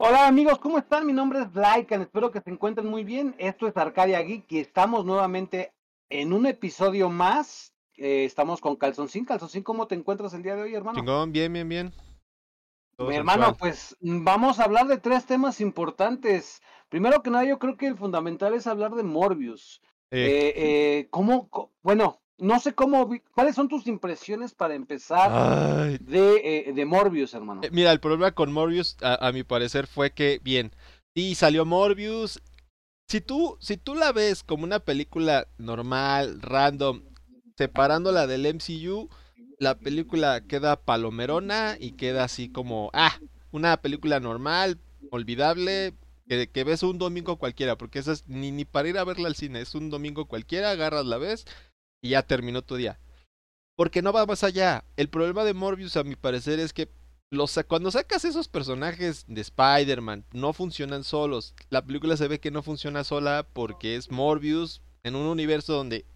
Hola amigos, ¿cómo están? Mi nombre es Lycan, espero que se encuentren muy bien. Esto es Arcadia Geek y estamos nuevamente en un episodio más. Eh, estamos con Calzoncín. Calzoncín, ¿cómo te encuentras el día de hoy, hermano? Chingón, bien, bien, bien. Todo Mi hermano, pues vamos a hablar de tres temas importantes. Primero que nada, yo creo que el fundamental es hablar de Morbius. Eh, Eh, ¿cómo, bueno, no sé cómo, vi- cuáles son tus impresiones para empezar de, eh, de Morbius, hermano? eh, mira, el problema con Morbius, a, a mi parecer, fue que, bien, sí, salió Morbius. Si tú, si tú la ves como una película normal, random, separándola del MCU, la película queda palomerona y queda así como, ah, una película normal, olvidable, que, que ves un domingo cualquiera, porque esa es ni, ni para ir a verla al cine, es un domingo cualquiera, agarras la ves y ya terminó tu día. Porque no va más allá. El problema de Morbius, a mi parecer, es que los, cuando sacas esos personajes de Spider-Man, no funcionan solos. La película se ve que no funciona sola porque es Morbius en un universo donde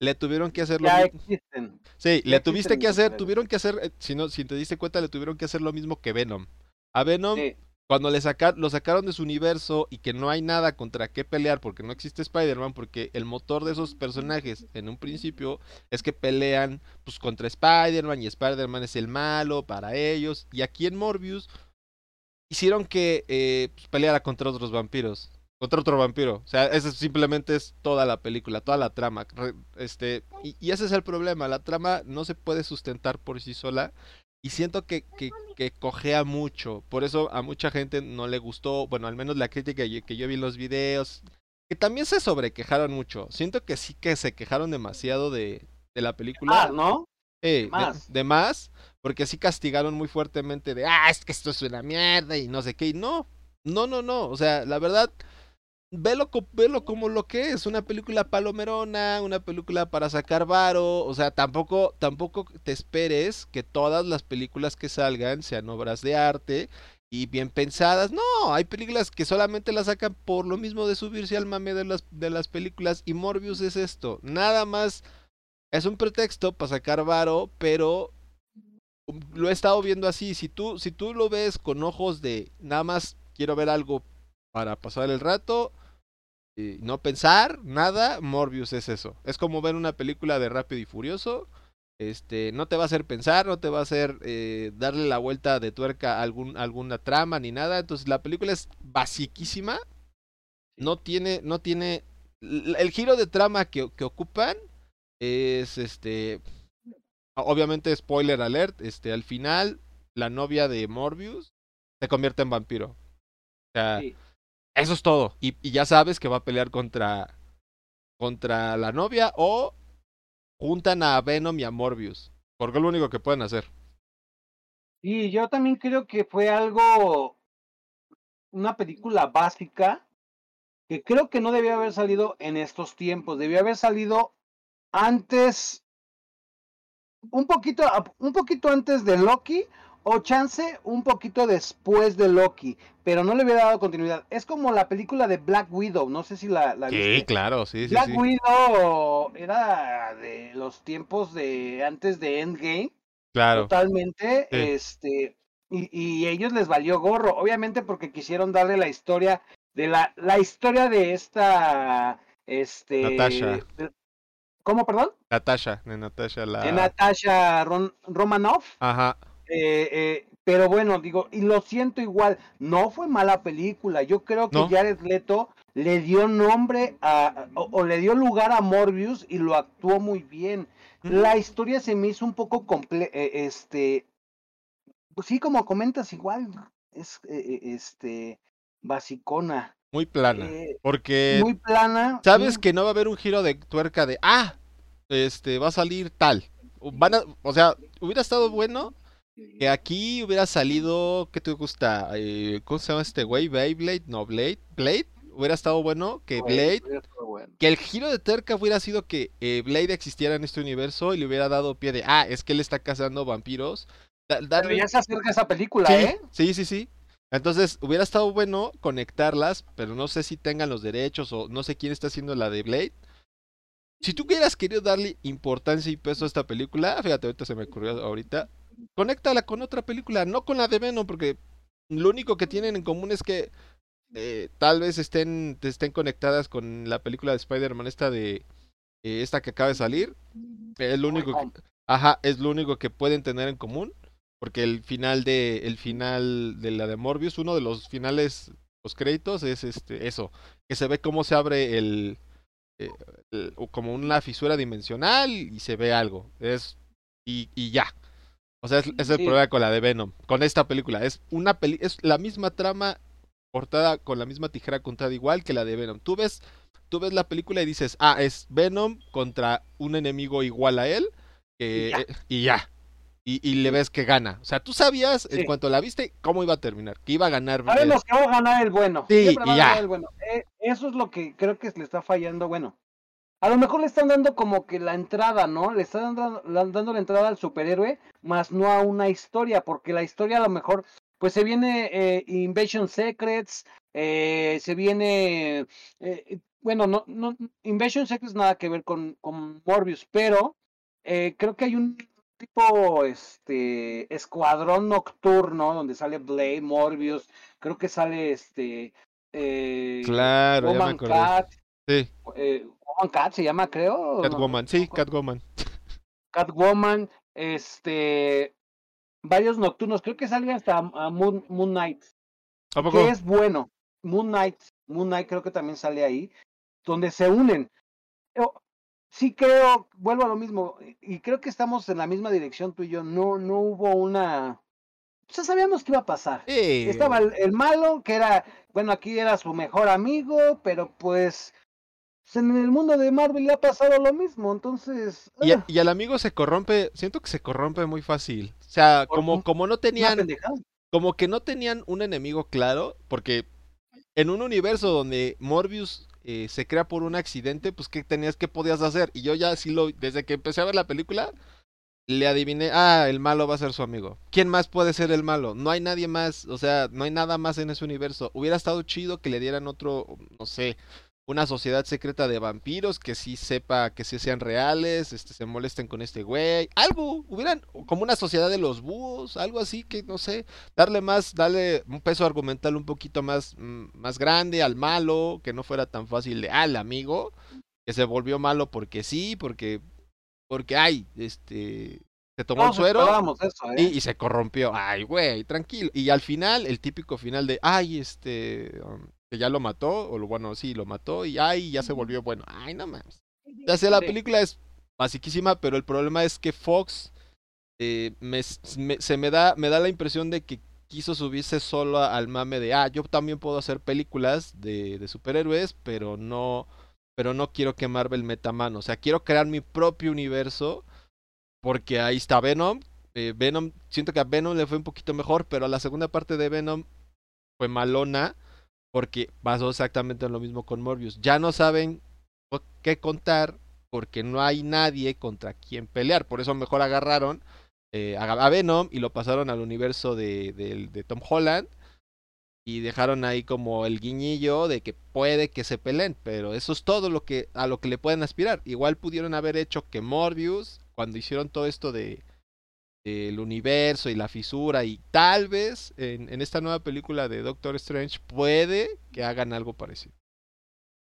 le tuvieron que hacer lo Ya mismo. existen. Sí, ya le tuviste que hacer, tuvieron que hacer, eh, si no, si te diste cuenta, le tuvieron que hacer lo mismo que Venom. A Venom, Sí. Cuando le saca- lo sacaron de su universo y que no hay nada contra qué pelear porque no existe Spider-Man, porque el motor de esos personajes en un principio es que pelean pues contra Spider-Man y Spider-Man es el malo para ellos. Y aquí en Morbius hicieron que eh, pues, peleara contra otros vampiros. Contra otro vampiro. O sea, eso simplemente es toda la película, toda la trama. Este, y ese es el problema. La trama no se puede sustentar por sí sola. Y siento que, que, que cojea mucho. Por eso a mucha gente no le gustó. Bueno, al menos la crítica que yo- vi en los videos. Que también se sobrequejaron mucho. Siento que sí que se quejaron demasiado de, de la película. Ah, ¿no? Eh, de, más. de más, porque sí castigaron muy fuertemente de, ah, es que esto es una mierda y no sé qué. Y no, no, no, no. O sea, la verdad, velo, velo como lo que es, una película palomerona, una película para sacar varo. O sea, tampoco, tampoco te esperes que todas las películas que salgan sean obras de arte y bien pensadas. No, hay películas que solamente las sacan por lo mismo de subirse al mame de las, de las películas. Y Morbius es esto, nada más es un pretexto para sacar varo, pero um, lo he estado viendo así. Si tú, si tú lo ves con ojos de nada más quiero ver algo para pasar el rato y no pensar nada, Morbius es eso. Es como ver una película de Rápido y Furioso. Este, no te va a hacer pensar, no te va a hacer eh, darle la vuelta de tuerca a algún, alguna trama ni nada. Entonces la película es basiquísima. No tiene, no tiene. El giro de trama que, que ocupan es este. Obviamente, spoiler alert. Este, al final, la novia de Morbius se convierte en vampiro. O sea, Sí. Eso es todo. Y, ya sabes que va a pelear contra. contra la novia o juntan a Venom y a Morbius. Porque es lo único que pueden hacer. Y yo también creo que fue algo, una película básica, que creo que no debió haber salido en estos tiempos, debió haber salido antes, un poquito, un poquito antes de Loki, o chance un poquito después de Loki, pero no le hubiera dado continuidad. Es como la película de Black Widow, no sé si la, la Sí, viste. claro, sí, sí, Black sí. Widow era de los tiempos de antes de Endgame. Claro. Totalmente, Sí. este, y, y ellos les valió gorro, obviamente porque quisieron darle la historia de la, la historia de esta, este, Natasha. de- ¿cómo, perdón? Natasha, de Natasha la. De Natasha Ron- Romanoff, Ajá. Eh, eh, pero bueno, digo, y lo siento igual, no fue mala película, yo creo que No. Jared Leto le dio nombre a, o, o le dio lugar a Morbius y lo actuó muy bien. La historia se me hizo un poco comple eh, este, pues sí, como comentas, igual es eh, eh, este basicona, Muy plana. eh, Porque muy plana. sabes sí, que no va a haber un giro de tuerca de ah, este va a salir tal. Van a, o sea, hubiera estado bueno que aquí hubiera salido, ¿qué te gusta? Eh, ¿Cómo se llama este güey? Beyblade, no Blade, Blade. Hubiera estado bueno que Blade, bueno. que el giro de tuerca hubiera sido que eh, Blade existiera en este universo y le hubiera dado pie de ah, es que él está cazando vampiros. Da- Pero ya se acerca esa película, Sí, ¿eh? sí, sí, sí. Entonces, hubiera estado bueno conectarlas, pero no sé si tengan los derechos o no sé quién está haciendo la de Blade. Si tú hubieras querido darle importancia y peso a esta película, fíjate, ahorita se me ocurrió ahorita, conéctala con otra película, no con la de Venom, porque lo único que tienen en común es que eh, tal vez estén, estén conectadas con la película de Spider-Man esta de eh, esta que acaba de salir. Es lo único que, ajá, es lo único que pueden tener en común. Porque el final de el final de la de Morbius, uno de los finales los créditos es este eso, que se ve cómo se abre el, eh, como una fisura dimensional y se ve algo. Es y, y ya. O sea, es, es el problema con la de Venom, con esta película. Es una peli es la misma trama cortada con la misma tijera contada igual que la de Venom. Tú ves, tú ves la película y dices, ah, es Venom contra un enemigo igual a él, y ya. Y, ya. Y, le ves que gana. O sea, tú sabías, en cuanto la viste, cómo iba a terminar, que iba a ganar. Sabemos que va a ganar el bueno. Sí, y ya. El bueno. Eh, eso es lo que creo que le está fallando. Bueno, a lo mejor le están dando como que la entrada, ¿no? Le están dando, dando la entrada al superhéroe, más no a una historia, porque la historia a lo mejor pues se viene eh, Invasion Secrets, eh, se viene, eh, bueno, no, no, Invasion Secrets nada que ver con, con Morbius, pero creo que hay un tipo, este, escuadrón nocturno donde sale Blade, Morbius, creo que sale este, claro, Woman Cat, sí. Woman Cat se llama, creo. Catwoman, sí, Catwoman. Catwoman, este, varios nocturnos. Creo que sale hasta Moon, Moon Knight. Que es bueno. Moon Knight. Moon Knight creo que también sale ahí. Donde se unen. sí creo, vuelvo a lo mismo. Y creo que estamos en la misma dirección tú y yo. No, no hubo una. Ya sabíamos qué iba a pasar. Estaba el malo, que era, bueno, aquí era su mejor amigo, pero pues, en el mundo de Marvel le ha pasado lo mismo, entonces... Y, ah. y, al amigo se corrompe, siento que se corrompe muy fácil. O sea, como, como no tenían... Como que no tenían un enemigo claro, porque en un universo donde Morbius eh, se crea por un accidente, pues ¿qué tenías, qué podías hacer? Y yo ya sí lo, desde que empecé a ver la película, le adiviné, ah, el malo va a ser su amigo. ¿Quién más puede ser el malo? No hay nadie más, o sea, no hay nada más en ese universo. Hubiera estado chido que le dieran otro, no sé, una sociedad secreta de vampiros que sí sepa que sí sean reales, este, se molesten con este güey, algo, hubieran como una sociedad de los búhos, algo así que no sé, darle más, darle un peso argumental un poquito más, mm, más grande al malo, que no fuera tan fácil de al amigo, que se volvió malo porque sí, porque, porque ay, este, se tomó el suero y, ¿eh? y, se corrompió, ay güey, tranquilo, y al final, el típico final de, ay, este, um, que ya lo mató, o lo, bueno, sí, lo mató y ay, ya se volvió bueno. Ay, no mames. Ya sé, la película es basiquísima, pero el problema es que Fox eh, me, se me da, me da la impresión de que quiso subirse solo al mame de, ah, yo también puedo hacer películas de, de superhéroes, pero no, pero no quiero que Marvel meta mano. O sea, quiero crear mi propio universo, porque ahí está Venom. Eh, Venom, siento que a Venom le fue un poquito mejor, pero a la segunda parte de Venom fue malona. Porque pasó exactamente lo mismo con Morbius. Ya no saben qué contar porque no hay nadie contra quien pelear. Por eso mejor agarraron eh, a Venom y lo pasaron al universo de, Tom Holland. Y dejaron ahí como el guiñillo de que puede que se peleen. Pero eso es todo lo que, a lo que le pueden aspirar. Igual pudieron haber hecho que Morbius, cuando hicieron todo esto de, el universo y la fisura y tal vez en, esta nueva película de Doctor Strange puede que hagan algo parecido.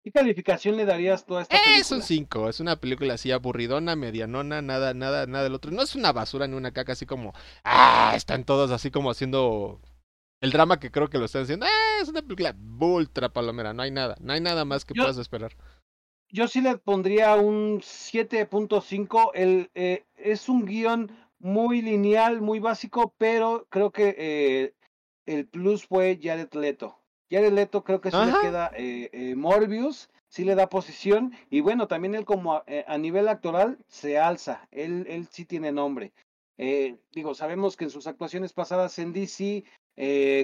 ¿Qué calificación le darías tú a esta película? Es un 5, es una película así aburridona, medianona, nada, nada, nada del otro. No es una basura ni una caca así como, ah, están todos así como haciendo el drama que creo que lo están haciendo. Ah, es una película ultra palomera, no hay nada, no hay nada más que puedas esperar. Yo sí le pondría un 7.5, el eh, es un guion muy lineal, muy básico, pero creo que eh, el plus fue Jared Leto. Jared Leto creo que sí le queda eh, eh, Morbius, sí le da posición y bueno, también él como a, nivel actoral se alza, él, él sí tiene nombre. digo, sabemos que en sus actuaciones pasadas en DC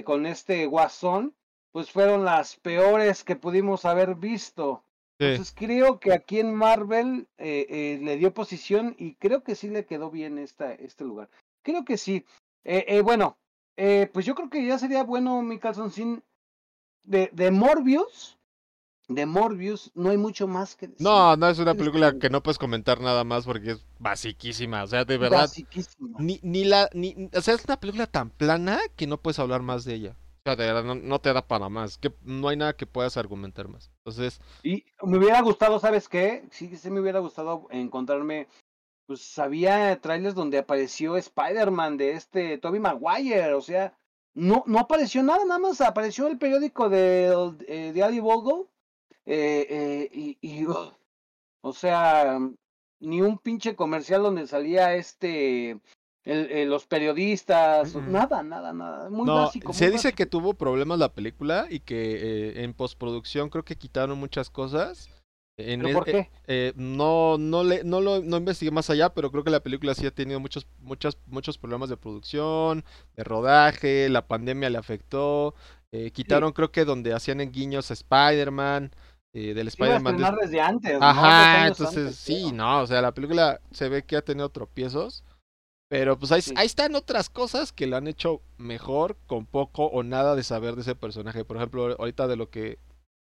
con este Guasón, pues fueron las peores que pudimos haber visto. Entonces creo que aquí en Marvel eh, eh, le dio posición y creo que sí le quedó bien esta, este lugar. Creo que sí. Eh, eh bueno, pues yo creo que ya sería bueno mi calzoncín de, de Morbius. De Morbius no hay mucho más que decir. No, no es una película que no puedes comentar nada más porque es basiquísima. O sea, de verdad. Ni, ni la, ni, o sea, es una película tan plana que no puedes hablar más de ella. No, te da para más. Que no hay nada que puedas argumentar más. Entonces. Y me hubiera gustado, ¿sabes qué? Sí, sí me hubiera gustado encontrarme. Pues había trailers donde apareció Spider-Man de este Toby Maguire. O sea, no, no apareció nada, nada más apareció el periódico de, eh, de Ali Bogo. Eh, eh, y o sea, ni un pinche comercial donde salía este el, los periodistas, nada, nada, nada, muy básico. se dice que tuvo problemas la película y que eh, en postproducción creo que quitaron muchas cosas. En ¿Pero por qué? Eh, no, no, le, no lo no investigué más allá, pero creo que la película sí ha tenido muchos, muchos, muchos problemas de producción, de rodaje, la pandemia le afectó. Eh, quitaron, creo que donde hacían en guiños a Spider-Man. Eh, del Spider-Man. desde antes. Ajá, entonces sí, no, o sea, la película se ve que ha tenido tropiezos. Pero pues ahí, ahí, están otras cosas que lo han hecho mejor con poco o nada de saber de ese personaje. Por ejemplo, ahorita de lo que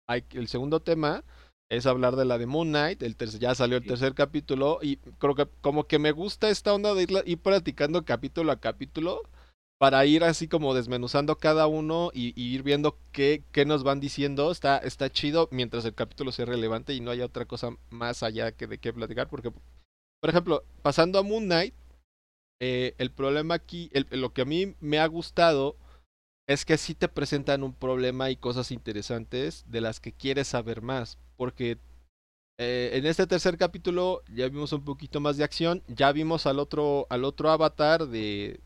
hay, el segundo tema es hablar de la de Moon Knight. El ya salió el tercer capítulo y creo que como que me gusta esta onda de ir, ir platicando capítulo a capítulo para ir así como desmenuzando cada uno y, ir viendo qué, qué, nos van diciendo. Está, está chido mientras el capítulo sea relevante y no haya otra cosa más allá que de qué platicar. Porque, por ejemplo, pasando a Moon Knight, eh, el problema aquí, lo que a mí me ha gustado es que sí te presentan un problema y cosas interesantes de las que quieres saber más. Porque eh, en este tercer capítulo ya vimos un poquito más de acción, ya vimos al otro, al otro avatar de,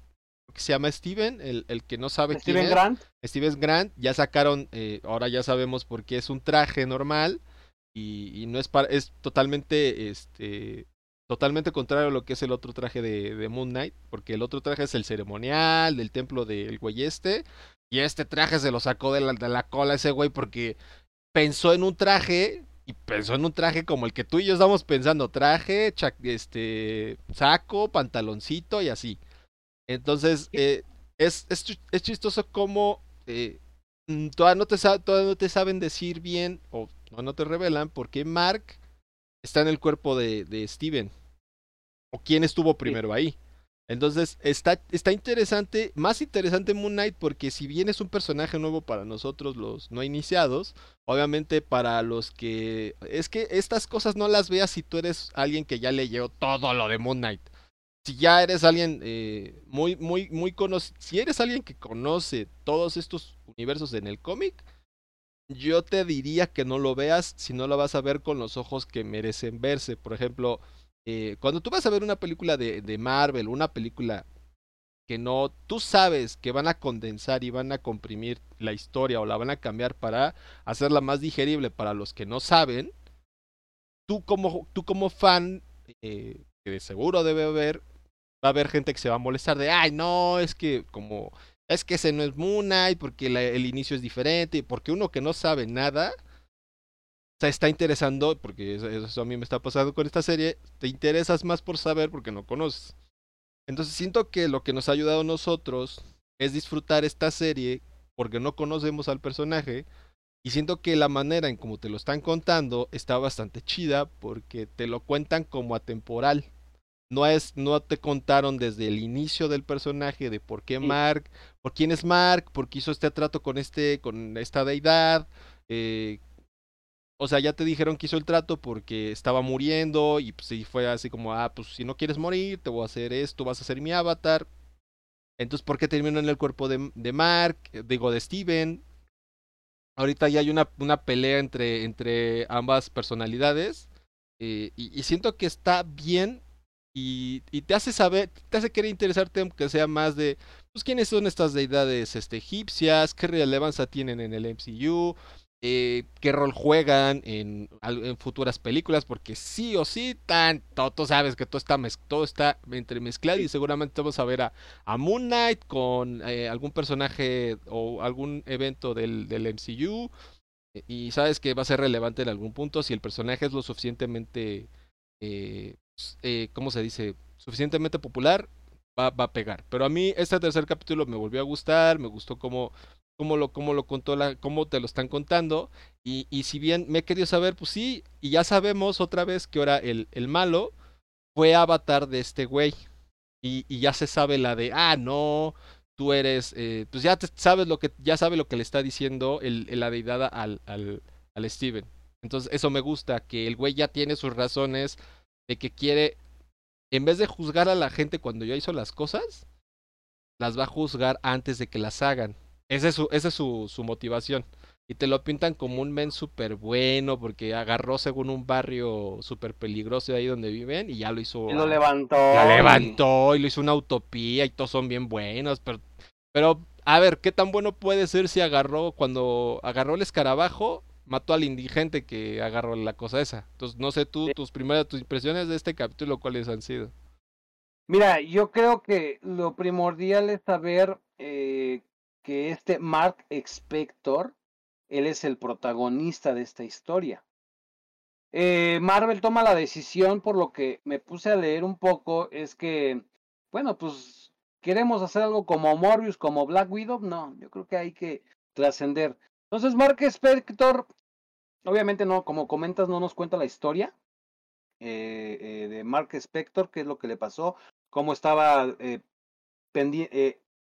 que se llama Steven, el, el que no sabe Steven quién Grant. Steven Grant, ya sacaron, eh, ahora ya sabemos por qué es un traje normal y, y, no es para, es totalmente, este, totalmente contrario a lo que es el otro traje de, de Moon Knight, porque el otro traje es el ceremonial del templo del güey este, y este traje se lo sacó de la, de la cola ese güey porque pensó en un traje y pensó en un traje como el que tú y yo estamos pensando, traje, este, saco, pantaloncito y así. Entonces, eh, es, es, chistoso como eh, mm, todavía, no te, todavía no te saben decir bien o no te revelan por qué Mark está en el cuerpo de, de Steven. O quién estuvo primero ahí. Entonces, está, está interesante, más interesante Moon Knight porque si bien es un personaje nuevo para nosotros los no iniciados, obviamente para los que... Es que estas cosas no las veas si tú eres alguien que ya leyó todo lo de Moon Knight si ya eres alguien eh, muy, muy, muy conocido, si eres alguien que conoce todos estos universos en el cómic, yo te diría que no lo veas si no lo vas a ver con los ojos que merecen verse. Por ejemplo, eh, cuando tú vas a ver una película de, de Marvel, una película que no, tú sabes que van a condensar y van a comprimir la historia o la van a cambiar para hacerla más digerible para los que no saben, tú como, tú como fan, eh, que de seguro debe haber, va a haber gente que se va a molestar de, ay, no, es que como, es que ese no es Moon Knight porque el inicio es diferente, porque uno que no sabe nada, está interesando, porque eso, a mí me está pasando con esta serie, te interesas más por saber porque no conoces. Entonces siento que lo que nos ha ayudado a nosotros es disfrutar esta serie porque no conocemos al personaje y siento que la manera en como te lo están contando está bastante chida porque te lo cuentan como atemporal no es no te contaron desde el inicio del personaje de por qué Mark, por quién es Mark, por qué hizo este trato con este con esta deidad, eh, o sea, ya te dijeron que hizo el trato porque estaba muriendo y pues fue así como, ah, pues si no quieres morir, te voy a hacer esto, vas a ser mi avatar. Entonces, ¿por qué terminó en el cuerpo de, Mark, digo, de Steven? Ahorita ya hay una, una pelea entre, entre ambas personalidades. Eh, y, y, siento que está bien y, y, te hace saber, te hace querer interesarte aunque sea más de, pues, quiénes son estas deidades este, egipcias, qué relevancia tienen en el MCU, eh, qué rol juegan en, en, futuras películas, porque sí o sí, tanto, tú sabes que todo está, todo está entremezclado y seguramente vamos a ver a, a Moon Knight con eh, algún personaje o algún evento del, del MCU. Y sabes que va a ser relevante en algún punto si el personaje es lo suficientemente eh, eh, ¿cómo se dice? Suficientemente popular, va, va, a pegar. Pero a mí este tercer capítulo me volvió a gustar, me gustó cómo, cómo, lo, cómo lo contó, la, cómo te lo están contando. Y, y si bien me he querido saber, pues sí, y ya sabemos otra vez que ahora el, el malo fue avatar de este güey. Y, y ya se sabe la de, ah, no, tú eres, eh, pues ya te, sabes lo que, ya sabe lo que le está diciendo el, la deidad al, al, al Steven. Entonces eso me gusta, que el güey ya tiene sus razones de que quiere, en vez de juzgar a la gente cuando ya hizo las cosas, las va a juzgar antes de que las hagan. Esa es su, esa es su, su motivación. Y te lo pintan como un men súper bueno porque agarró según un barrio súper peligroso de ahí donde viven y ya lo hizo. Y lo levantó. Lo levantó y lo hizo una utopía y todos son bien buenos. Pero, pero, a ver, ¿qué tan bueno puede ser si agarró, cuando agarró el escarabajo, mató al indigente que agarró la cosa esa? Entonces, no sé tú, Sí. tus primeras, tus impresiones de este capítulo, ¿cuáles han sido? Mira, yo creo que lo primordial es saber eh, que este Mark Spector, él es el protagonista de esta historia. Eh, Marvel toma la decisión, por lo que me puse a leer un poco, es que, bueno, pues queremos hacer algo como Morbius, como Black Widow, no, yo creo que hay que trascender. Entonces, Mark Spector, obviamente no, como comentas, no nos cuenta la historia eh, eh, de Mark Spector, qué es lo que le pasó, cómo estaba eh,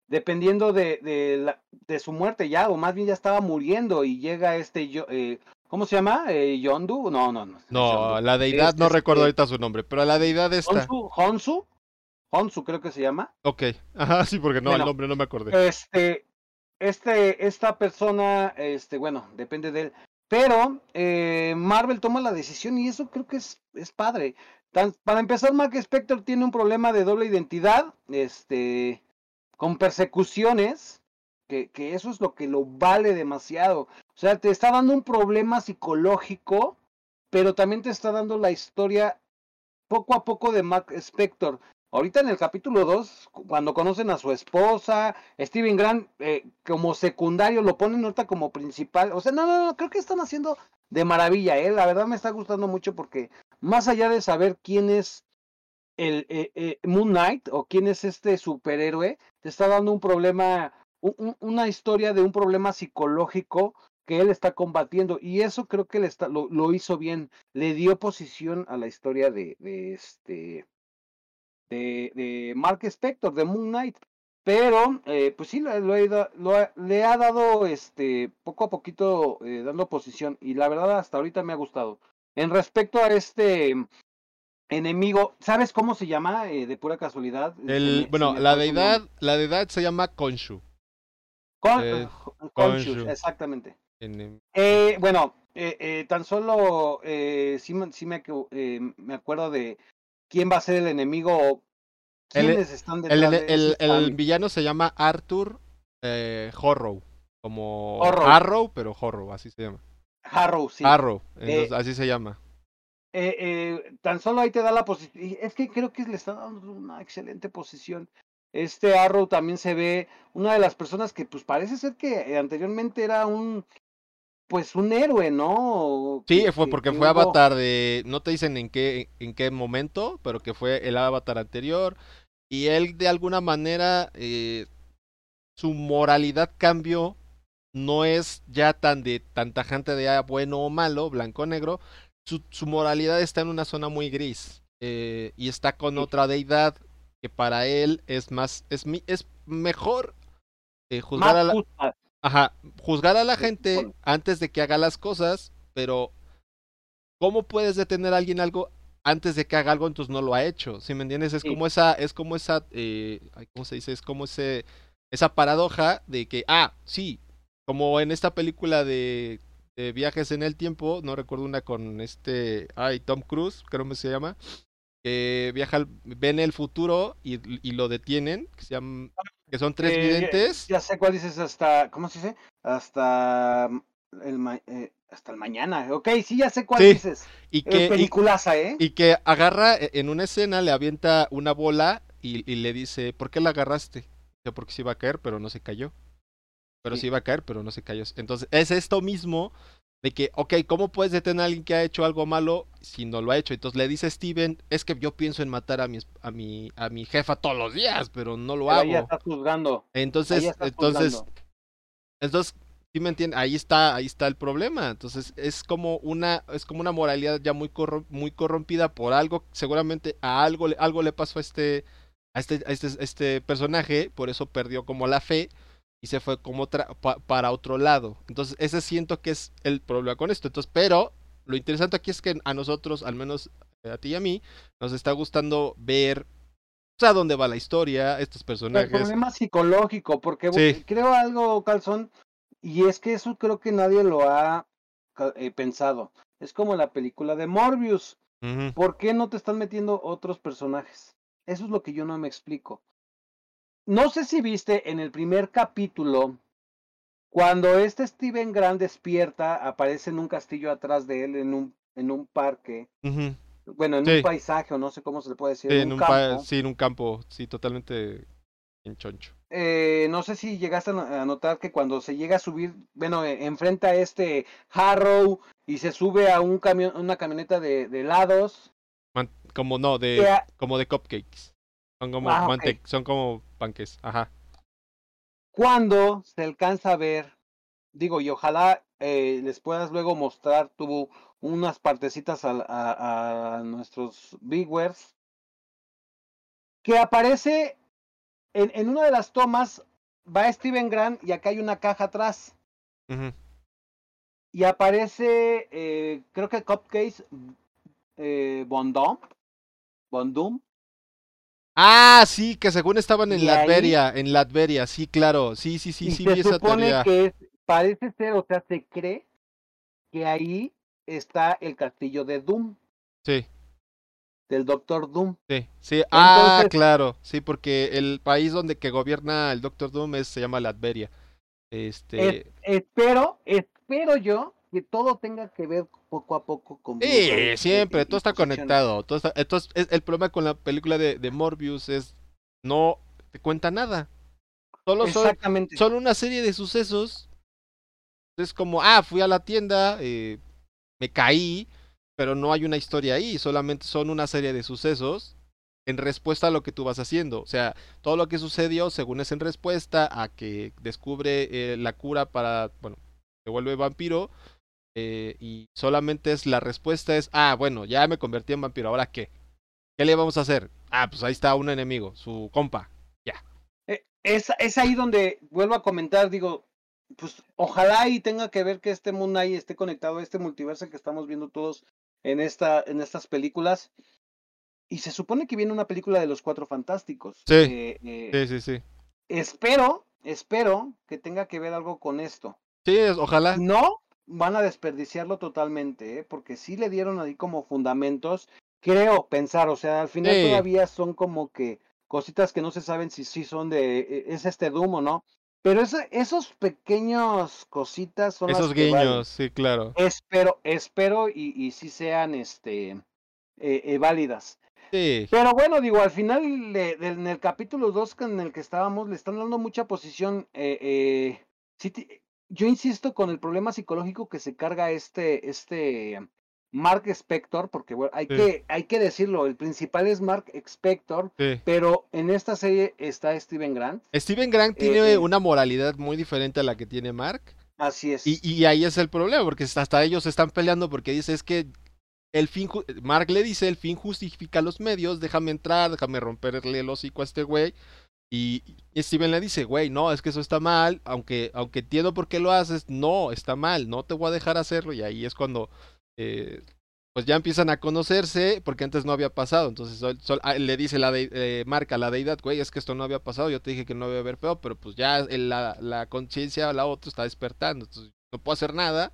dependiendo de, de, la, de su muerte ya, o más bien ya estaba muriendo y llega este, yo- eh, ¿cómo se llama? Eh, Yondu, no, no, no. No, Yondu. la deidad, Es, no recuerdo este, ahorita su nombre, pero la deidad esta. Honsu, Honsu, Honsu creo que se llama. Ok, ajá, sí, porque no, Bueno, el nombre no me acordé. Este, este, esta persona, este, bueno, depende de él. Pero eh, Marvel toma la decisión y eso creo que es, es padre. Tan- para empezar, Mark Spector tiene un problema de doble identidad, este, con persecuciones, que, que eso es lo que lo vale demasiado. O sea, te está dando un problema psicológico, pero también te está dando la historia poco a poco de Mark Spector. Ahorita en el capítulo 2, cuando conocen a su esposa, Steven Grant eh, como secundario, lo ponen ahorita como principal. O sea, no, no, no, creo que están haciendo de maravilla, ¿eh? La verdad me está gustando mucho porque más allá de saber quién es el eh, eh, Moon Knight o quién es este superhéroe, te está dando un problema, un- un- una historia de un problema psicológico que él está combatiendo y eso creo que le está, lo, lo hizo bien, le dio posición a la historia de, este de, de Mark Spector, de Moon Knight. Pero, eh, pues sí, lo, lo lo le ha dado este poco a poquito dando posición. Y la verdad, hasta ahorita me ha gustado. En respecto a este enemigo, ¿sabes cómo se llama? eh, de pura casualidad. El, bueno, se la deidad, nombre. la deidad se llama Konshu. Con- eh, Khonshu. exactamente. En- Eh, bueno, eh, eh, tan solo eh, sí, me- sí me, me acuerdo de quién va a ser el enemigo o El- quiénes están detrás el- de el- el villano se llama Arthur Horrow. Como Horrow. Arrow, pero Horrow, así se llama. Harrow, sí. Arrow, entonces, así se llama. Eh, eh, tan solo ahí te da la posición. Es que creo que le está dando una excelente posición. Este Arrow también se ve una de las personas que pues parece ser que anteriormente era un pues un héroe, ¿no? Sí, Que- fue que- porque que fue hubo- avatar de. No te dicen en qué, en qué momento, pero que fue el avatar anterior. Y él, de alguna manera, eh, su moralidad cambió. No es ya tan de tan tajante de ah, bueno o malo, blanco o negro. Su, su moralidad está en una zona muy gris. eh, y está con Sí. otra deidad que para él es más. Es, mi- es mejor eh, más juzgar a la. Ajá, juzgar a la gente antes de que haga las cosas, pero ¿cómo puedes detener a alguien algo antes de que haga algo entonces no lo ha hecho? ¿Sí me entiendes? Es Sí. como esa, es como esa, eh, ¿cómo se dice? Es como ese, esa paradoja de que, ah, sí, como en esta película de, de viajes en el tiempo, no recuerdo una con este, ay, Tom Cruise, creo que se llama, que viaja, al- ven el futuro y, y lo detienen, que, se llaman- que son tres Eh, videntes. Ya sé cuál dices hasta, ¿cómo se dice? Hasta el, eh, hasta el mañana. Ok, sí, ya sé cuál Sí, dices. Y Eh, que, peliculaza, ¿eh? Y que agarra e- en una escena, le avienta una bola y, y le dice, ¿por qué la agarraste? Porque se iba a caer, pero no se cayó. Pero Sí. iba a caer, pero no se cayó. Entonces, es esto mismo de que, ok, ¿cómo puedes detener a alguien que ha hecho algo malo si no lo ha hecho? Entonces le dice Steven, es que yo pienso en matar a mi, a mi, a mi jefa todos los días, pero no lo Pero ahí hago. estás juzgando. Entonces, entonces, juzgando. entonces, ¿sí me entiendes? Ahí está, ahí está el problema. Entonces, es como una, es como una moralidad ya muy muy corrompida por algo, seguramente a algo, le- algo le pasó a este, a este, a este, a este personaje, por eso perdió como la fe y se fue como pa- para otro lado. Entonces, ese siento que es el problema con esto. Entonces, pero lo interesante aquí es que a nosotros, al menos a ti y a mí, nos está gustando ver o sea, dónde va la historia, estos El personajes. problema psicológico, porque Sí. creo algo, Calzón, y es que eso creo que nadie lo ha eh, pensado. Es como la película de Morbius. ¿Por qué no te están metiendo otros personajes? Eso es lo que yo no me explico. No sé si viste en el primer capítulo, cuando este Steven Grant despierta, aparece en un castillo atrás de él, en un, en un parque, bueno, en Sí. un paisaje, o no sé cómo se le puede decir, Sí, en en un campo. sí, en un campo, sí, totalmente en choncho. Eh, no sé si llegaste a no- a notar que cuando se llega a subir, bueno, eh, enfrenta a este Harrow y se sube a un camión, una camioneta de, de helados. Man- como no, de, a- como de cupcakes. Son como Ah, son panques, ajá. cuando se alcanza a ver, digo, y ojalá eh, les puedas luego mostrar tu, unas partecitas a, a- a nuestros viewers, que aparece en, en una de las tomas, va Steven Grant y acá hay una caja atrás. Y aparece, eh, creo que Cupcakes eh, Bondum. Bondum. Ah, sí, que según estaban en Y ahí- Latveria, en Latveria, sí, claro, sí, sí, sí, y sí, se vi esa supone teoría. que es, parece ser, o sea, se cree que ahí está el castillo de Doom, Sí, del Doctor Doom. sí, sí. Ah, claro, sí, porque el país donde que gobierna el Doctor Doom es, se llama Latveria. Este, Es- espero, espero yo que todo tenga que ver poco a poco con... Sí, Beetle siempre, y- todo está conectado. Todo está, entonces, es- el problema con la película de, de Morbius es no te cuenta nada. Solo son, Exactamente. son una serie de sucesos. Es como, ah, fui a la tienda, eh, me caí, pero no hay una historia ahí, solamente son una serie de sucesos en respuesta a lo que tú vas haciendo. O sea, todo lo que sucedió, según es en respuesta a que descubre eh, la cura para, bueno, se vuelve vampiro. Eh, y solamente es la respuesta es, ah, bueno, ya me convertí en vampiro, ¿ahora qué? ¿Qué le vamos a hacer? Ah, pues ahí está un enemigo, su compa. Eh, Es, es ahí donde vuelvo a comentar, digo, pues ojalá y tenga que ver que este Moon Knight esté conectado a este multiverso que estamos viendo todos en, esta, en estas películas. Y se supone que viene una película de los Cuatro Fantásticos. Sí. Eh, eh, Sí, sí, sí. Espero, espero que tenga que ver algo con esto. Sí, ojalá. No van a desperdiciarlo totalmente, ¿eh? porque sí le dieron ahí como fundamentos. Creo pensar, o sea, al final Sí. todavía son como que cositas que no se saben si sí son de, eh, es este Doom o no. Pero ese- esos pequeños cositas son las Esos valen. guiños, sí, claro. Espero, espero y, y sí sean este eh, eh, válidas. Sí, Pero bueno, digo, al final de- de- en el capítulo 2 en el que estábamos, le están dando mucha posición. eh, eh, yo insisto con el problema psicológico que se carga este, este Mark Spector, porque bueno, hay, Sí. que, hay que decirlo, el principal es Mark Spector, sí. pero en esta serie está Steven Grant. Steven Grant Eh, tiene eh. una moralidad muy diferente a la que tiene Mark. Así es. Y, y ahí es el problema, porque hasta ellos se están peleando porque dice es que el fin, Mark le dice el fin justifica los medios, déjame entrar, déjame romperle el hocico a este güey. Y, Steven le dice, güey, no, es que eso está mal, aunque, aunque entiendo por qué lo haces, no, está mal, no te voy a dejar hacerlo. Y ahí es cuando eh, pues ya empiezan a conocerse, porque antes no había pasado. Entonces ah, le dice la de, eh, Mark a la deidad, güey, es que esto no había pasado, yo te dije que no iba a haber feo, pero pues ya el- la, la conciencia, la otra está despertando, entonces no puedo hacer nada.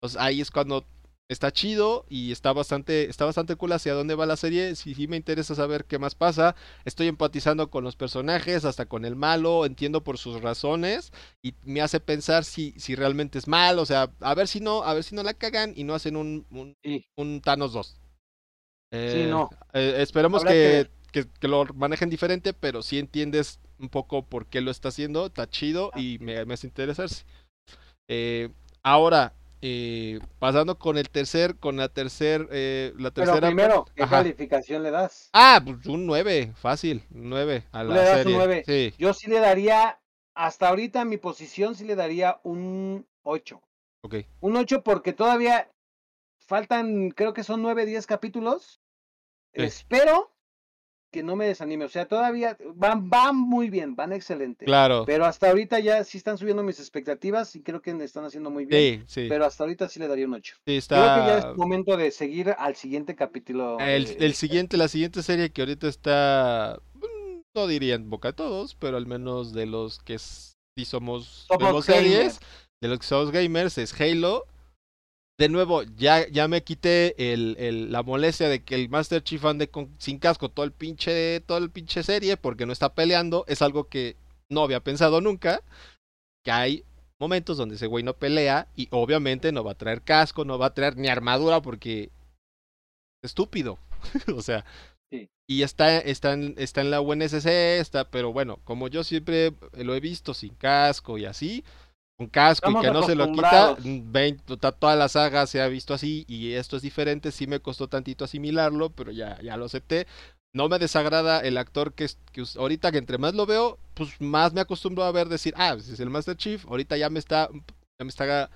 Entonces ahí es cuando está chido y está bastante, está bastante cool hacia dónde va la serie. Sí, sí me interesa saber qué más pasa. Estoy empatizando con los personajes, hasta con el malo, entiendo por sus razones y me hace pensar si, si realmente es mal, o sea, a ver si no, a ver si no la cagan y no hacen un, un, Sí. un Thanos 2. Eh, no. eh, esperemos que, que que, que lo manejen diferente, pero si entiendes un poco por qué lo está haciendo, está chido y me, me hace interesarse. Eh, ahora, eh, pasando con el tercer, con la tercer, eh, la Pero tercera. primero, ¿qué Ajá. calificación le das? Ah, pues un 9, fácil, 9 a la le das un serie. nueve. Sí, Yo sí le daría, hasta ahorita mi posición sí le daría un 8. ok. Un 8 porque todavía faltan, creo que son 9, 10 capítulos. Sí. Espero que no me desanime. O sea, todavía van, van muy bien, van excelente. Claro. Pero hasta ahorita ya sí están subiendo mis expectativas y creo que me están haciendo muy bien. Sí, sí. Pero hasta ahorita sí le daría un 8. sí, Creo que ya es está. momento de seguir al siguiente capítulo. El, eh, el siguiente, la siguiente serie que ahorita está, mm, no diría en boca todos, pero al menos de los que sí somos, series, de los que somos gamers, es Halo. De nuevo, ya, ya me quité el, el- la molestia de que el Master Chief ande con, sin casco todo el pinche, todo el pinche serie porque no está peleando. Es algo que no había pensado nunca. Que hay momentos donde ese güey no pelea y obviamente no va a traer casco, no va a traer ni armadura porque estúpido. o sea, Sí. y está, está, en, está en la UNSC, está, pero bueno, como yo siempre lo he visto sin casco y así, con casco Estamos y que no se lo quita, acostumbrados. mm, ven, to- toda la saga se ha visto así y esto es diferente, sí me costó tantito asimilarlo, pero ya, ya lo acepté. No me desagrada el actor que, que ahorita que entre más lo veo, pues más me acostumbro a ver decir, ah, pues es el Master Chief, ahorita ya me está, ya me está,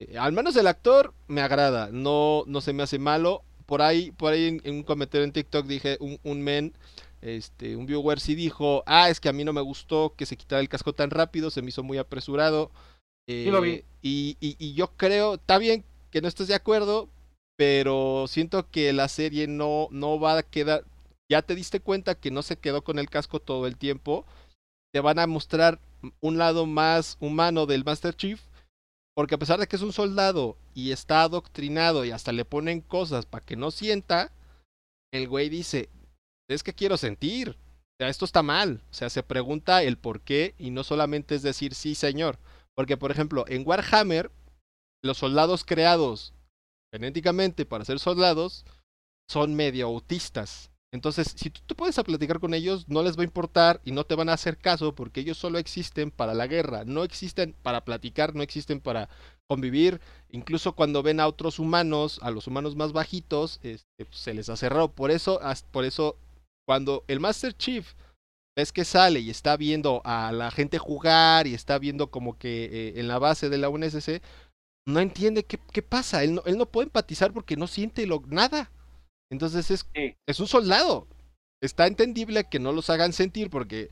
eh, al menos el actor me agrada, no, no se me hace malo. Por ahí, por ahí en, en un comentario en TikTok dije, un, un men, este, un viewer sí dijo, ah, es que a mí no me gustó que se quitara el casco tan rápido, se me hizo muy apresurado. Lo vi. Eh, Y, y, yo creo, está bien que no estés de acuerdo, pero siento que la serie no, no va a quedar, ya te diste cuenta que no se quedó con el casco todo el tiempo, te van a mostrar un lado más humano del Master Chief, porque a pesar de que es un soldado y está adoctrinado y hasta le ponen cosas para que no sienta, el güey dice, es que quiero sentir, o sea, esto está mal, o sea, se pregunta el por qué y no solamente es decir sí señor, porque por ejemplo, en Warhammer, los soldados creados genéticamente para ser soldados son medio autistas. Entonces, si tú te puedes a platicar con ellos, no les va a importar y no te van a hacer caso porque ellos solo existen para la guerra, no existen para platicar, no existen para convivir. Incluso cuando ven a otros humanos, a los humanos más bajitos, este, se les hace. Por eso, por eso, cuando el Master Chief ves que sale y está viendo a la gente jugar y está viendo como que eh, en la base de la UNSC, no entiende qué, qué pasa. Él no, él no puede empatizar porque no siente lo, nada. Entonces es, Sí. es un soldado. Está entendible que no los hagan sentir porque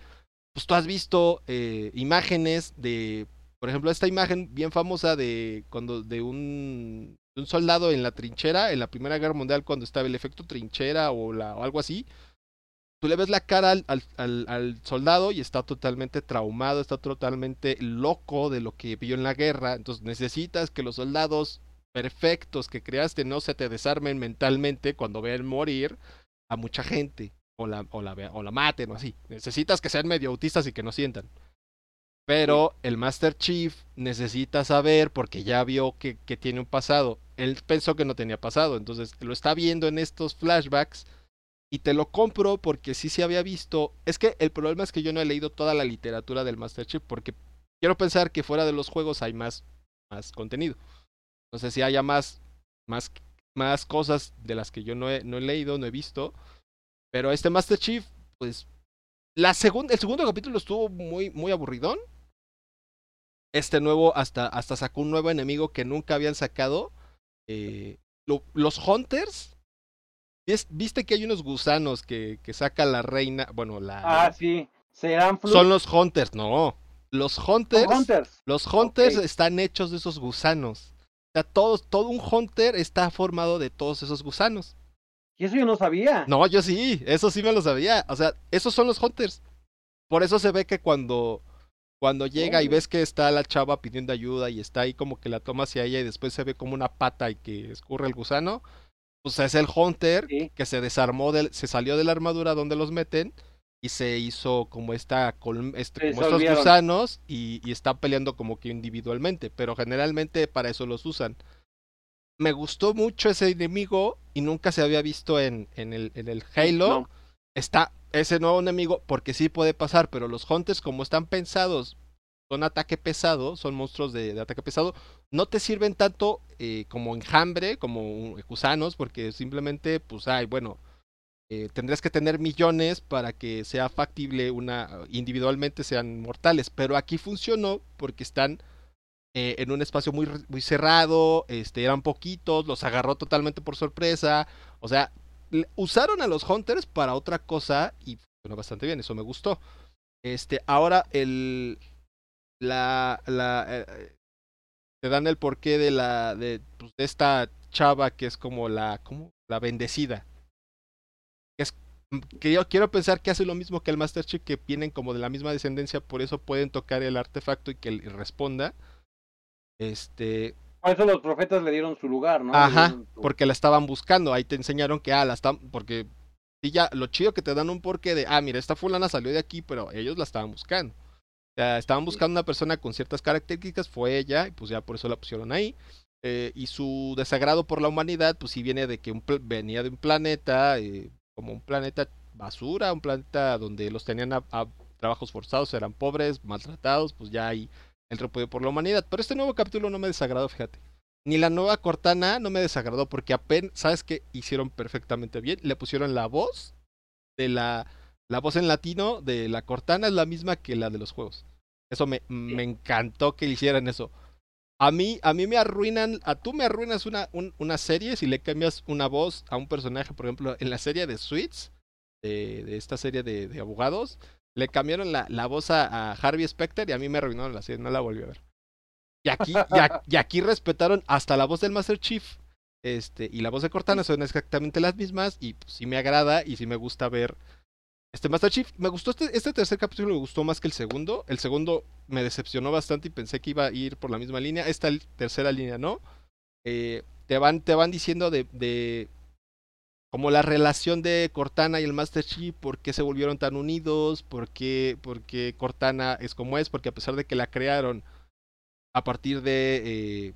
pues tú has visto eh, imágenes de, por ejemplo, esta imagen bien famosa de cuando de un, de un soldado en la trinchera, en la Primera Guerra Mundial, cuando estaba el efecto trinchera o, la, o algo así. Tú le ves la cara al, soldado y está totalmente traumado, está totalmente loco de lo que vio en la guerra. Entonces necesitas que los soldados perfectos que creaste no se te desarmen mentalmente cuando vean morir a mucha gente o la, o o la maten o así. Necesitas que sean medio autistas y que no sientan. Pero el Master Chief necesita saber, porque ya vio que, que tiene un pasado. Él pensó que no tenía pasado, entonces lo está viendo en estos flashbacks y te lo compro porque sí se había visto. Es que el problema es que yo no he leído toda la literatura del Master Chief porque quiero pensar que fuera de los juegos hay más, más contenido. No sé si haya más, más, más cosas de las que yo no he, no he leído, no he visto. Pero este Master Chief, pues. La el segundo capítulo estuvo muy, muy aburridón. Este nuevo, hasta, hasta sacó un nuevo enemigo que nunca habían sacado. Eh, lo- los Hunters. ¿Vis- ¿Viste que hay unos gusanos que, que saca la reina? Bueno, la. Ah, sí. Serán Son los Hunters, no. Los Hunters. Hunters. Los Hunters están hechos de esos gusanos. O sea, todos, todo un Hunter está formado de todos esos gusanos. Y eso yo no sabía. No, yo sí, eso sí me lo sabía. O sea, esos son los Hunters. Por eso se ve que cuando, cuando llega y Oh. ves que está la chava pidiendo ayuda y está ahí como que la toma hacia ella y después se ve como una pata y que escurre el gusano, pues es el Hunter Sí. que se desarmó, del, se salió de la armadura donde los meten y se hizo como esta este, como estos gusanos y, y están peleando como que individualmente, pero generalmente para eso los usan. Me gustó mucho ese enemigo y nunca se había visto en, en el, en el Halo. No. Está ese nuevo enemigo porque sí puede pasar, pero los Hunters como están pensados, son ataque pesado, son monstruos de, ataque pesado, no te sirven tanto eh, como enjambre, como un- gusanos, porque simplemente, pues, ay, bueno, eh, tendrías que tener millones para que sea factible una, individualmente sean mortales, pero aquí funcionó porque están eh, en un espacio muy, muy cerrado, este, eran poquitos, los agarró totalmente por sorpresa, o sea, usaron a los Hunters para otra cosa y funcionó bastante bien, eso me gustó. Este, ahora el la la eh, te dan el porqué de la de, pues, de esta chava que es como la como la bendecida. Es que yo quiero pensar que hace lo mismo que el Master Chief que vienen como de la misma descendencia, por eso pueden tocar el artefacto y que él responda. Este, por eso los profetas le dieron su lugar, ¿no? Ajá, porque la estaban buscando. Ahí te enseñaron que, ah, la están. Porque. Sí, ya, lo chido que te dan un porqué de, ah, mira, esta fulana salió de aquí, pero ellos la estaban buscando. Sea, estaban buscando una persona con ciertas características, fue ella, y pues ya por eso la pusieron ahí. Eh, y su desagrado por la humanidad, pues sí viene de que un venía de un planeta, eh, como un planeta basura, un planeta donde los tenían a, trabajos forzados, eran pobres, maltratados, pues ya hay el repudio por la humanidad. Pero este nuevo capítulo no me desagradó, fíjate. Ni la nueva Cortana no me desagradó porque apenas, ¿sabes qué? Hicieron perfectamente bien. Le pusieron la voz de la... La voz en latino de la Cortana es la misma que la de los juegos. Eso me, me encantó que hicieran eso. A mí, a mí me arruinan, a tú me arruinas una, una serie si le cambias una voz a un personaje, por ejemplo, en la serie de Suits, de, esta serie de, de abogados, le cambiaron la, la voz a, Harvey Specter y a mí me arruinaron la serie, no la volví a ver. Y aquí, y, aquí respetaron hasta la voz del Master Chief. Este, y la voz de Cortana son exactamente las mismas. Y pues, sí me agrada y sí me gusta ver. Este Master Chief, me gustó este, este tercer capítulo, me gustó más que el segundo. El segundo me decepcionó bastante y pensé que iba a ir por la misma línea. Esta tercera línea no. Eh, te, van, te van diciendo de, de como la relación de Cortana y el Master Chief, por qué se volvieron tan unidos, por qué, porque Cortana es como es, porque a pesar de que la crearon a partir de eh,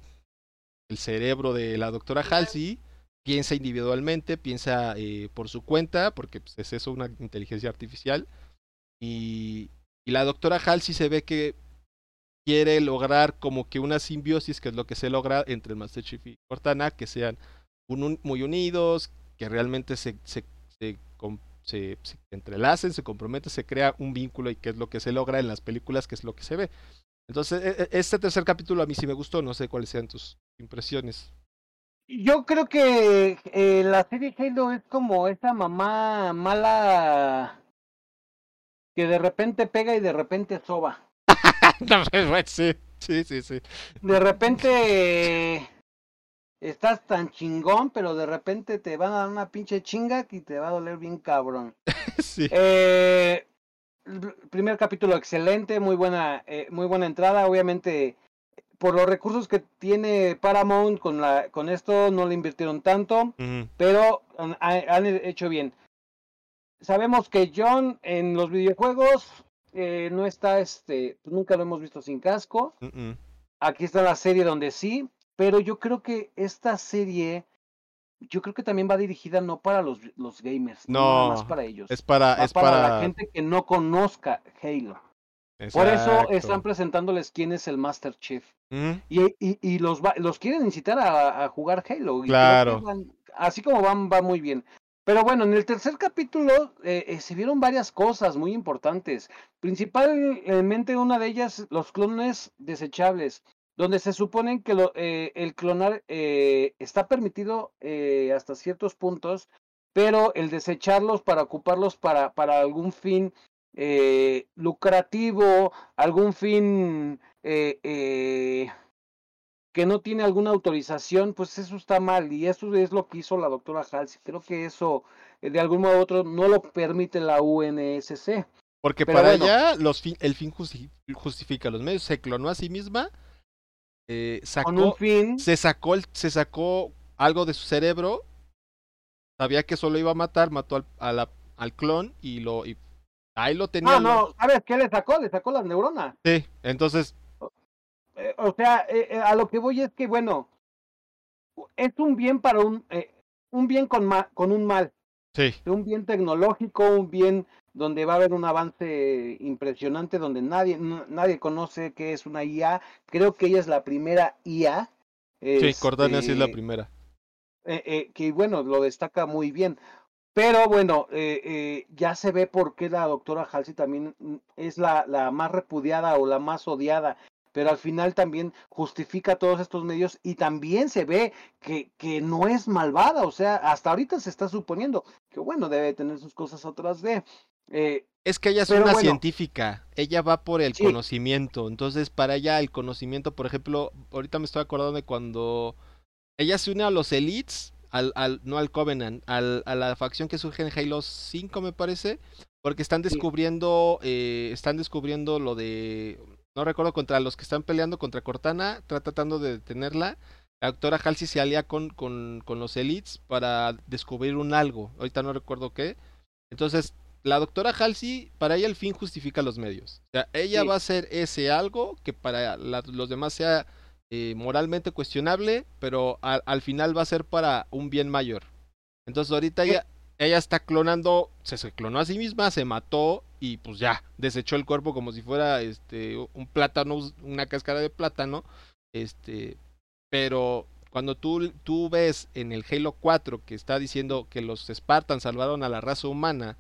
el cerebro de la doctora Halsey, piensa individualmente, piensa eh, por su cuenta, porque pues, es eso una inteligencia artificial, y, la doctora Halsey se ve que quiere lograr como que una simbiosis, que es lo que se logra entre el Master Chief y Cortana, que sean muy unidos, que realmente se, se, se, se, entrelacen, se comprometen, se crea un vínculo y que es lo que se logra en las películas, que es lo que se ve. Entonces, e, e, este tercer capítulo a mí sí me gustó, no sé cuáles sean tus impresiones. Yo creo que eh, la serie Halo es como esa mamá mala que de repente pega y de repente soba. Pues, sí, sí, sí, sí. De repente estás tan chingón, pero de repente te van a dar una pinche chinga y te va a doler bien cabrón. sí. Eh, primer capítulo excelente, muy buena, eh, muy buena entrada. Obviamente, por los recursos que tiene Paramount con la, con esto no le invirtieron tanto, pero han, hecho bien. Sabemos que John en los videojuegos eh, no está, este, nunca lo hemos visto sin casco. Aquí está la serie donde sí. Pero yo creo que esta serie, yo creo que también va dirigida no para los, los gamers, no, más para ellos. Es para, es para... la gente que no conozca Halo. Por eso están presentándoles quién es el Master Chief. y, y, y, los, los quieren incitar a, a jugar Halo. Claro. así como van, va muy bien. Pero bueno, en el tercer capítulo eh, eh, se vieron varias cosas muy importantes. Principalmente una de ellas, los clones desechables donde se supone que lo, eh, el clonar eh, está permitido hasta ciertos puntos, pero el desecharlos para ocuparlos para, para algún fin lucrativo, algún fin que no tiene alguna autorización, pues eso está mal y eso es lo que hizo la doctora Halsey. Creo que eso de algún modo u otro no lo permite la UNSC. Porque para los el fin justifica los medios. Se clonó a sí misma eh, sacó, Se sacó, se sacó algo de su cerebro. Sabía que solo iba a matar, mató al, al clon y lo y ahí lo tenía. No, no, ¿sabes qué le sacó? Le sacó las neuronas. Sí, entonces. Eh, o sea, eh, a lo que voy es que, bueno, es un bien para un, un bien con, con un mal. Sí. Un bien tecnológico, un bien donde va a haber un avance impresionante, donde nadie, nadie conoce qué es una IA. Creo que ella es la primera IA. Sí, Cortana sí es la este, primera. Eh, eh, que bueno, lo destaca muy bien. Pero bueno, eh, ya se ve por qué la doctora Halsey también es la, la más repudiada o la más odiada. pero al final también justifica todos estos medios y también se ve que, que no es malvada, o sea, hasta ahorita se está suponiendo que bueno, debe tener sus cosas otras de... Eh, es que ella es una científica, ella va por el conocimiento, entonces para ella el conocimiento, por ejemplo, ahorita me estoy acordando de cuando ella se une a los elites, al, al no al Covenant, al, a la facción que surge en Halo 5 me parece, porque están descubriendo, eh, están descubriendo lo de, no recuerdo contra los que están peleando contra Cortana, tratando de detenerla. La doctora Halsey se alía con, con, con los elites para descubrir un algo. Ahorita no recuerdo qué. Entonces, la doctora Halsey, para ella el fin justifica los medios. O sea, ella va a hacer ese algo que para los demás sea eh, moralmente cuestionable, pero al final va a ser para un bien mayor. Entonces ahorita ella, ella está clonando, se, se, clonó a sí misma, se mató y pues ya, desechó el cuerpo como si fuera este un plátano, una cáscara de plátano. Este, pero cuando tú, tú ves en el Halo 4 que está diciendo que los Spartans salvaron a la raza humana,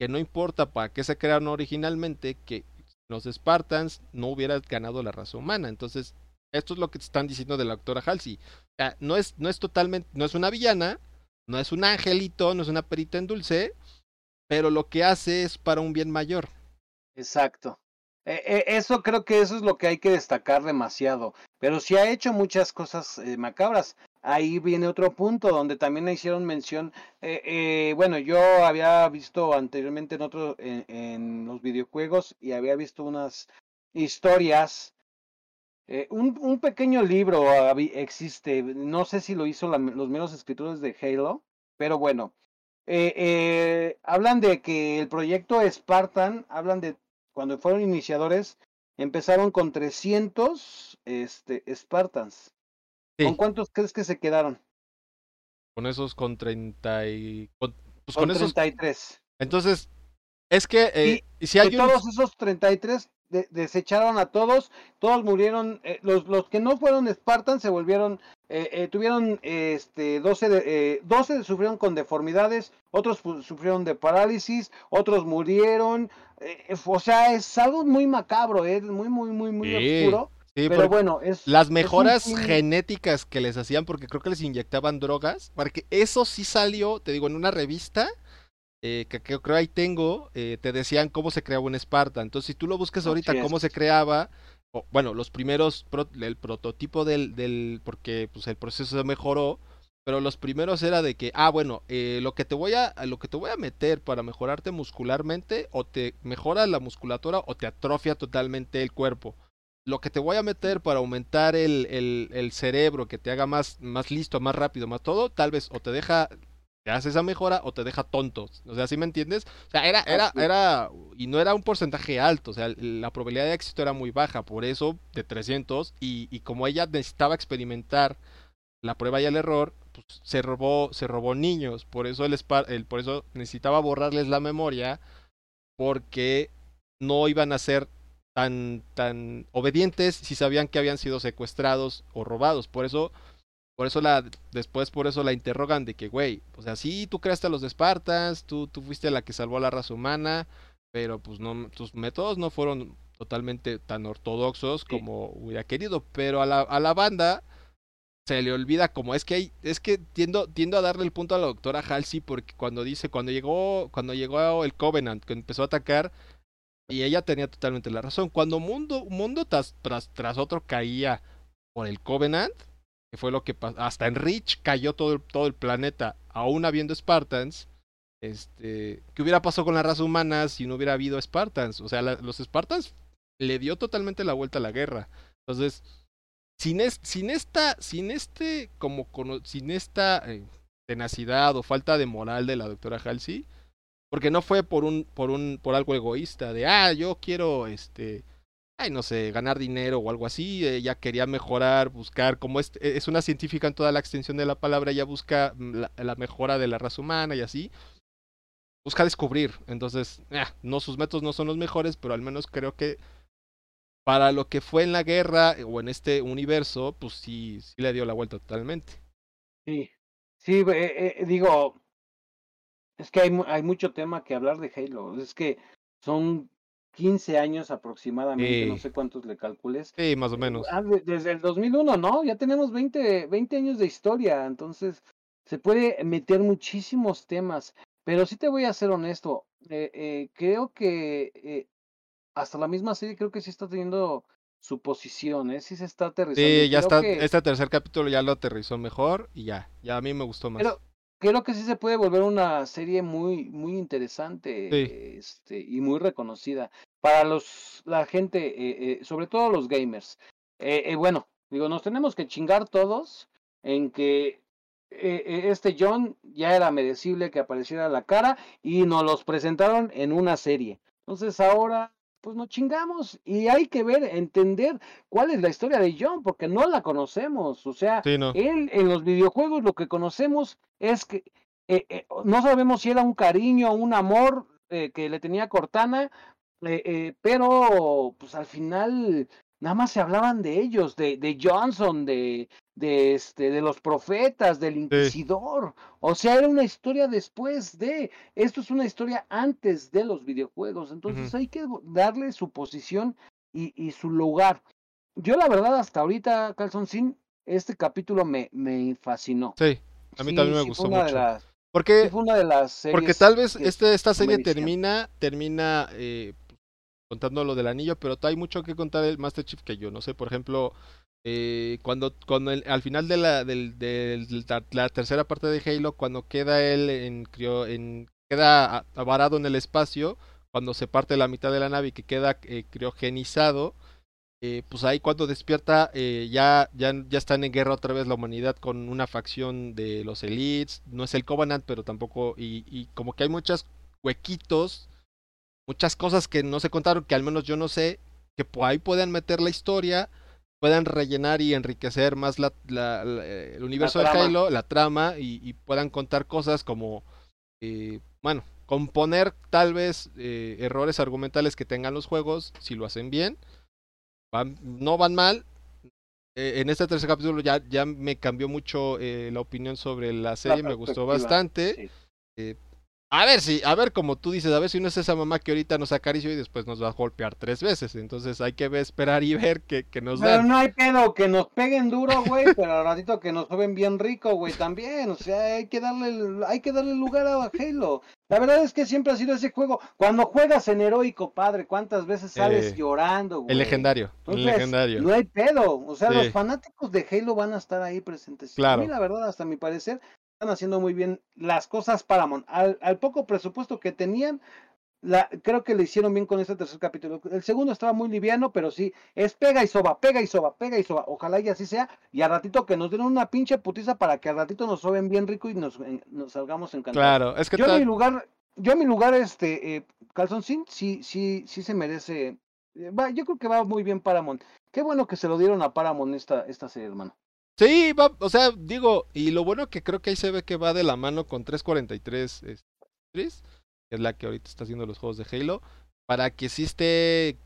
que no importa para qué se crearon originalmente, que los Spartans no hubieran ganado la raza humana. Entonces, esto es lo que te están diciendo de la doctora Halsey. O sea, no es, no es totalmente, no es una villana, no es un angelito, no es una perita en dulce, pero lo que hace es para un bien mayor. Exacto. E, e, eso creo que eso es lo que hay que destacar demasiado. Pero si ha hecho muchas cosas eh, macabras ahí viene otro punto donde también hicieron mención. Eh, eh, bueno, yo había visto anteriormente en otro, en, los videojuegos y había visto unas historias. Eh, un, pequeño libro existe, no sé si lo hizo los menos escritores de Halo, pero bueno, hablan de que el proyecto Spartan, hablan de cuando fueron iniciadores, empezaron con 300 este, Spartans ¿Con cuántos crees que se quedaron? Con esos con 30 y... Con, pues con, 33. Entonces, es que eh, si hay todos esos 33 desecharon a todos, todos murieron, eh, los, los que no fueron Spartans se volvieron, eh, eh tuvieron este 12, de, 12 sufrieron con deformidades, otros sufrieron de parálisis, otros murieron, o sea, es algo muy macabro, es muy, muy, muy, muy oscuro pero bueno, es. Las mejoras genéticas que les hacían, porque creo que les inyectaban drogas, para que eso sí salió, te digo, en una revista, eh, que, creo ahí tengo, eh, te decían cómo se creaba un Esparta. Entonces, si tú lo buscas ahorita, cómo se creaba, bueno, los primeros, el prototipo del, del, porque pues el proceso se mejoró, pero los primeros era de que, ah, bueno, eh, lo que te voy a, lo que te voy a meter para mejorarte muscularmente, o te mejora la musculatura o te atrofia totalmente el cuerpo lo que te voy a meter para aumentar el, el, cerebro, que te haga más, más listo, más rápido, más todo, tal vez o te deja, te hace esa mejora o te deja tonto. O sea, ¿sí me entiendes? O sea, era, era, era, y no era un porcentaje alto, o sea, la probabilidad de éxito era muy baja, por eso de 300, y, y como ella necesitaba experimentar la prueba y el error, pues se robó, se robó niños, por eso el, el por eso necesitaba borrarles la memoria, porque no iban a ser tan, tan obedientes si sabían que habían sido secuestrados o robados. Por eso, por eso la, después por eso la interrogan de que, güey, o sea, sí, tú creaste a los Espartas, tú, tú fuiste la que salvó a la raza humana, pero pues no, tus métodos no fueron totalmente tan ortodoxos como hubiera querido, pero a la, a la banda se le olvida como es que hay, es que tiendo, tiendo a darle el punto a la doctora Halsey porque cuando dice, cuando llegó, cuando llegó el Covenant, que empezó a atacar, y ella tenía totalmente la razón. Cuando mundo, mundo tras, tras, otro caía por el Covenant, que fue lo que pasó, hasta en Reach cayó todo el, todo el planeta, aún habiendo Spartans. Este, ¿qué hubiera pasado con la raza humana si no hubiera habido Spartans? O sea, los Spartans le dio totalmente la vuelta a la guerra. Entonces, sin, sin esta, sin este, como, sin esta eh, tenacidad o falta de moral de la doctora Halsey, porque no fue por un, por un, por algo egoísta de ah, yo quiero este ay, no sé, ganar dinero o algo así, ella quería mejorar, buscar, como es, es una científica en toda la extensión de la palabra, ella busca mm, la, mejora de la raza humana y así, busca descubrir, entonces, ah, no, sus métodos no son los mejores, pero al menos creo que para lo que fue en la guerra o en este universo, pues sí, sí le dio la vuelta totalmente. Sí, sí, eh, eh, digo, es que hay mucho tema que hablar de Halo. Es que son 15 años aproximadamente, no sé cuántos le calcules. Sí, más o menos. Ah, desde el 2001, ¿no? Ya tenemos 20, 20 años de historia, entonces se puede meter muchísimos temas, pero sí te voy a ser honesto, eh, eh, creo que eh, hasta la misma serie creo que sí está teniendo su posición, ¿eh? sí se está aterrizando. Sí, ya está, este tercer capítulo ya lo aterrizó mejor y ya, ya a mí me gustó más. Pero creo que sí se puede volver una serie muy, muy interesante este, y muy reconocida para los, la gente, sobre todo los gamers. bueno, digo, nos tenemos que chingar todos en que eh, eh, este John ya era merecible que apareciera la cara y nos los presentaron en una serie. Entonces ahora, pues nos chingamos y hay que ver, entender cuál es la historia de John, porque no la conocemos. O sea, él en los videojuegos lo que conocemos es que eh, no sabemos si era un cariño, un amor que le tenía Cortana, pero pues al final nada más se hablaban de ellos, de, de Johnson, de, de, este, de los profetas, del inquisidor. O sea, era una historia después de, esto es una historia antes de los videojuegos. Entonces hay que darle su posición y, y, su lugar. Yo la verdad hasta ahorita, Calzón Sin, este capítulo me, me fascinó. Sí, a mí también me gustó mucho. porque, fue una de las porque tal vez este, esta serie termina, termina eh, contando lo del anillo, pero hay mucho que contar del Master Chief que yo no sé. Por ejemplo, eh, cuando, cuando al final de la, la tercera parte de Halo, cuando queda él en, en queda varado en el espacio, cuando se parte la mitad de la nave y que queda eh, criogenizado, eh, pues ahí cuando despierta ya, ya, ya están en guerra otra vez la humanidad con una facción de los elites, no es el Covenant, pero tampoco, y, y como que hay muchos huequitos muchas cosas que no se contaron, que al menos yo no sé, que ahí puedan meter la historia, puedan rellenar y enriquecer más la, el universo de Halo, la trama, y, puedan contar cosas como, eh, bueno, componer tal vez eh, errores argumentales que tengan los juegos, si lo hacen bien, van, no van mal. Eh, en este tercer capítulo ya, ya me cambió mucho la opinión sobre la serie, me gustó bastante. A ver si, a ver como tú dices, a ver si no es esa mamá que ahorita nos acarició y después nos va a golpear tres veces. Entonces hay que esperar y ver que, que nos Pero no hay pedo, que nos peguen duro, güey, pero al ratito que nos joven bien rico, güey, también. O sea, hay que darle, hay que darle lugar a Halo. La verdad es que siempre ha sido ese juego. Cuando juegas en heroico, padre, ¿cuántas veces sales llorando, güey? El legendario, el legendario. No hay pedo. O sea, los fanáticos de Halo van a estar ahí presentes. Claro. A mí, la verdad, hasta mi parecer, están haciendo muy bien las cosas Paramount. Al, al poco presupuesto que tenían, la, creo que le hicieron bien con este tercer capítulo. El segundo estaba muy liviano, pero sí, es pega y soba, pega y soba, pega y soba. Ojalá y así sea. Y al ratito que nos den una pinche putiza para que al ratito nos soben bien rico y nos, nos salgamos encantados. Claro, es que yo en mi lugar, yo en mi lugar, este, eh, Sin, sí, sí, sí se merece. Eh, va, yo creo que va muy bien Paramount. Qué bueno que se lo dieron a Paramount esta, esta serie, hermano. Sí, va, o sea, digo, y lo bueno que creo que ahí se ve que va de la mano con 343 este, que es la que ahorita está haciendo los juegos de Halo, para que si esté,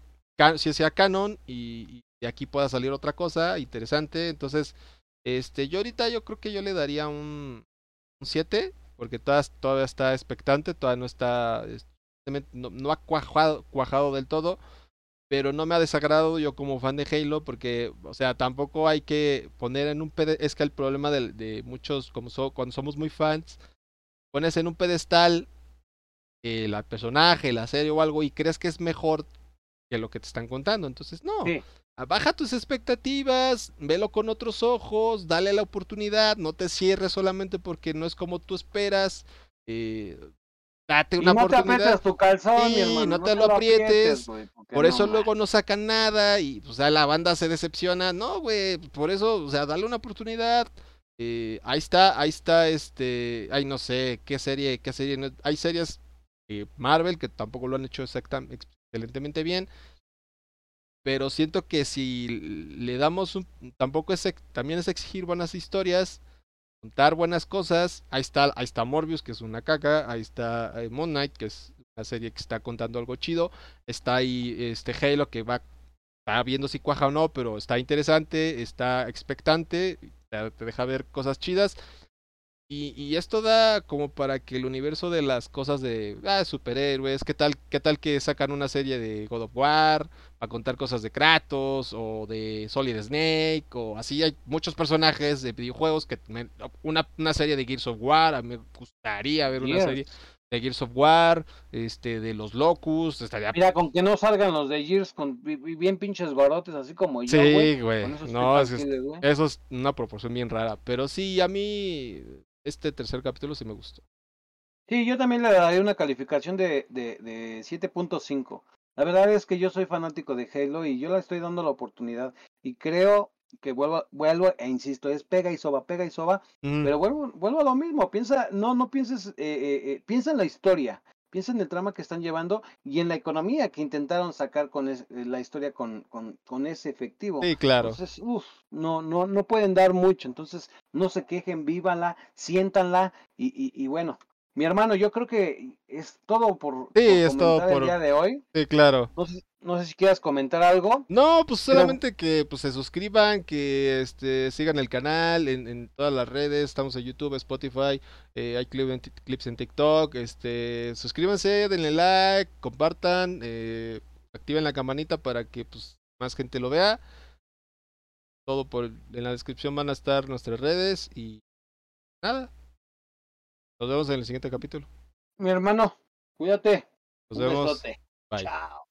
si sea canon y, y, aquí pueda salir otra cosa interesante. Entonces, este, yo ahorita yo creo que yo le daría un, 7, porque todavía, todavía está expectante, todavía no está, este, no, no ha cuajado, cuajado del todo pero no me ha desagradado yo como fan de Halo porque, o sea, tampoco hay que poner en un pedestal, es que el problema de, muchos, como cuando somos muy fans, pones en un pedestal el personaje, la serie o algo y crees que es mejor que lo que te están contando, entonces no. Baja tus expectativas, velo con otros ojos, dale la oportunidad, no te cierres solamente porque no es como tú esperas. Eh, date una no oportunidad. Te tu calzón, mi hermano, no, te, lo aprietes. por eso luego no sacan nada y o sea, la banda se decepciona. No, güey, por eso, o sea, dale una oportunidad. Eh, ahí está, ahí está este, ay no sé, qué serie, qué serie, hay series eh, Marvel que tampoco lo han hecho exactamente excelentemente bien. Pero siento que si le damos un, tampoco es también es exigir buenas historias contar buenas cosas. Ahí está, ahí está Morbius, que es una caca. Ahí está eh, Moon Knight, que es una serie que está contando algo chido. Está ahí este Halo, que va, va viendo si cuaja o no, pero está interesante, está expectante, te deja ver cosas chidas. Y, y, esto da como para que el universo de las cosas de ah, superhéroes, ¿qué tal, qué tal que sacan una serie de God of War para contar cosas de Kratos o de Solid Snake o así. Hay muchos personajes de videojuegos que una, una serie de Gears of War, a mí me gustaría ver una serie de Gears of War, este, de los Locus, estaría... Mira, con que no salgan los de Gears con bien pinches barotes, así como yo, Sí, güey, no, es, eso es una proporción bien rara, pero sí, a mí este tercer capítulo sí me gustó. Sí, yo también le daré una calificación de, de, de 7.5. La verdad es que yo soy fanático de Halo y yo le estoy dando la oportunidad y creo que vuelvo, vuelvo e insisto, es pega y soba, pega y soba, pero vuelvo, vuelvo a lo mismo, piensa, no, no pienses, eh, eh, eh, piensa en la historia, piensa en el trama que están llevando y en la economía que intentaron sacar con la historia con, con, con, ese efectivo. Sí, claro. Entonces, uff, no, no, no pueden dar mucho, entonces no se quejen, vívanla, siéntanla y, y, y bueno, mi hermano, yo creo que es todo por, sí, es todo por... el día de hoy. Sí, claro. No sé, si quieras comentar algo. No, pues solamente que pues, se suscriban, que este, sigan el canal en, en todas las redes. Estamos en YouTube, Spotify, eh, hay clips en TikTok. Este, suscríbanse, denle like, compartan, eh, activen la campanita para que pues, más gente lo vea. Todo por en la descripción van a estar nuestras redes y nada. Nos vemos en el siguiente capítulo. Mi hermano, cuídate. Nos vemos. Bye. Chao.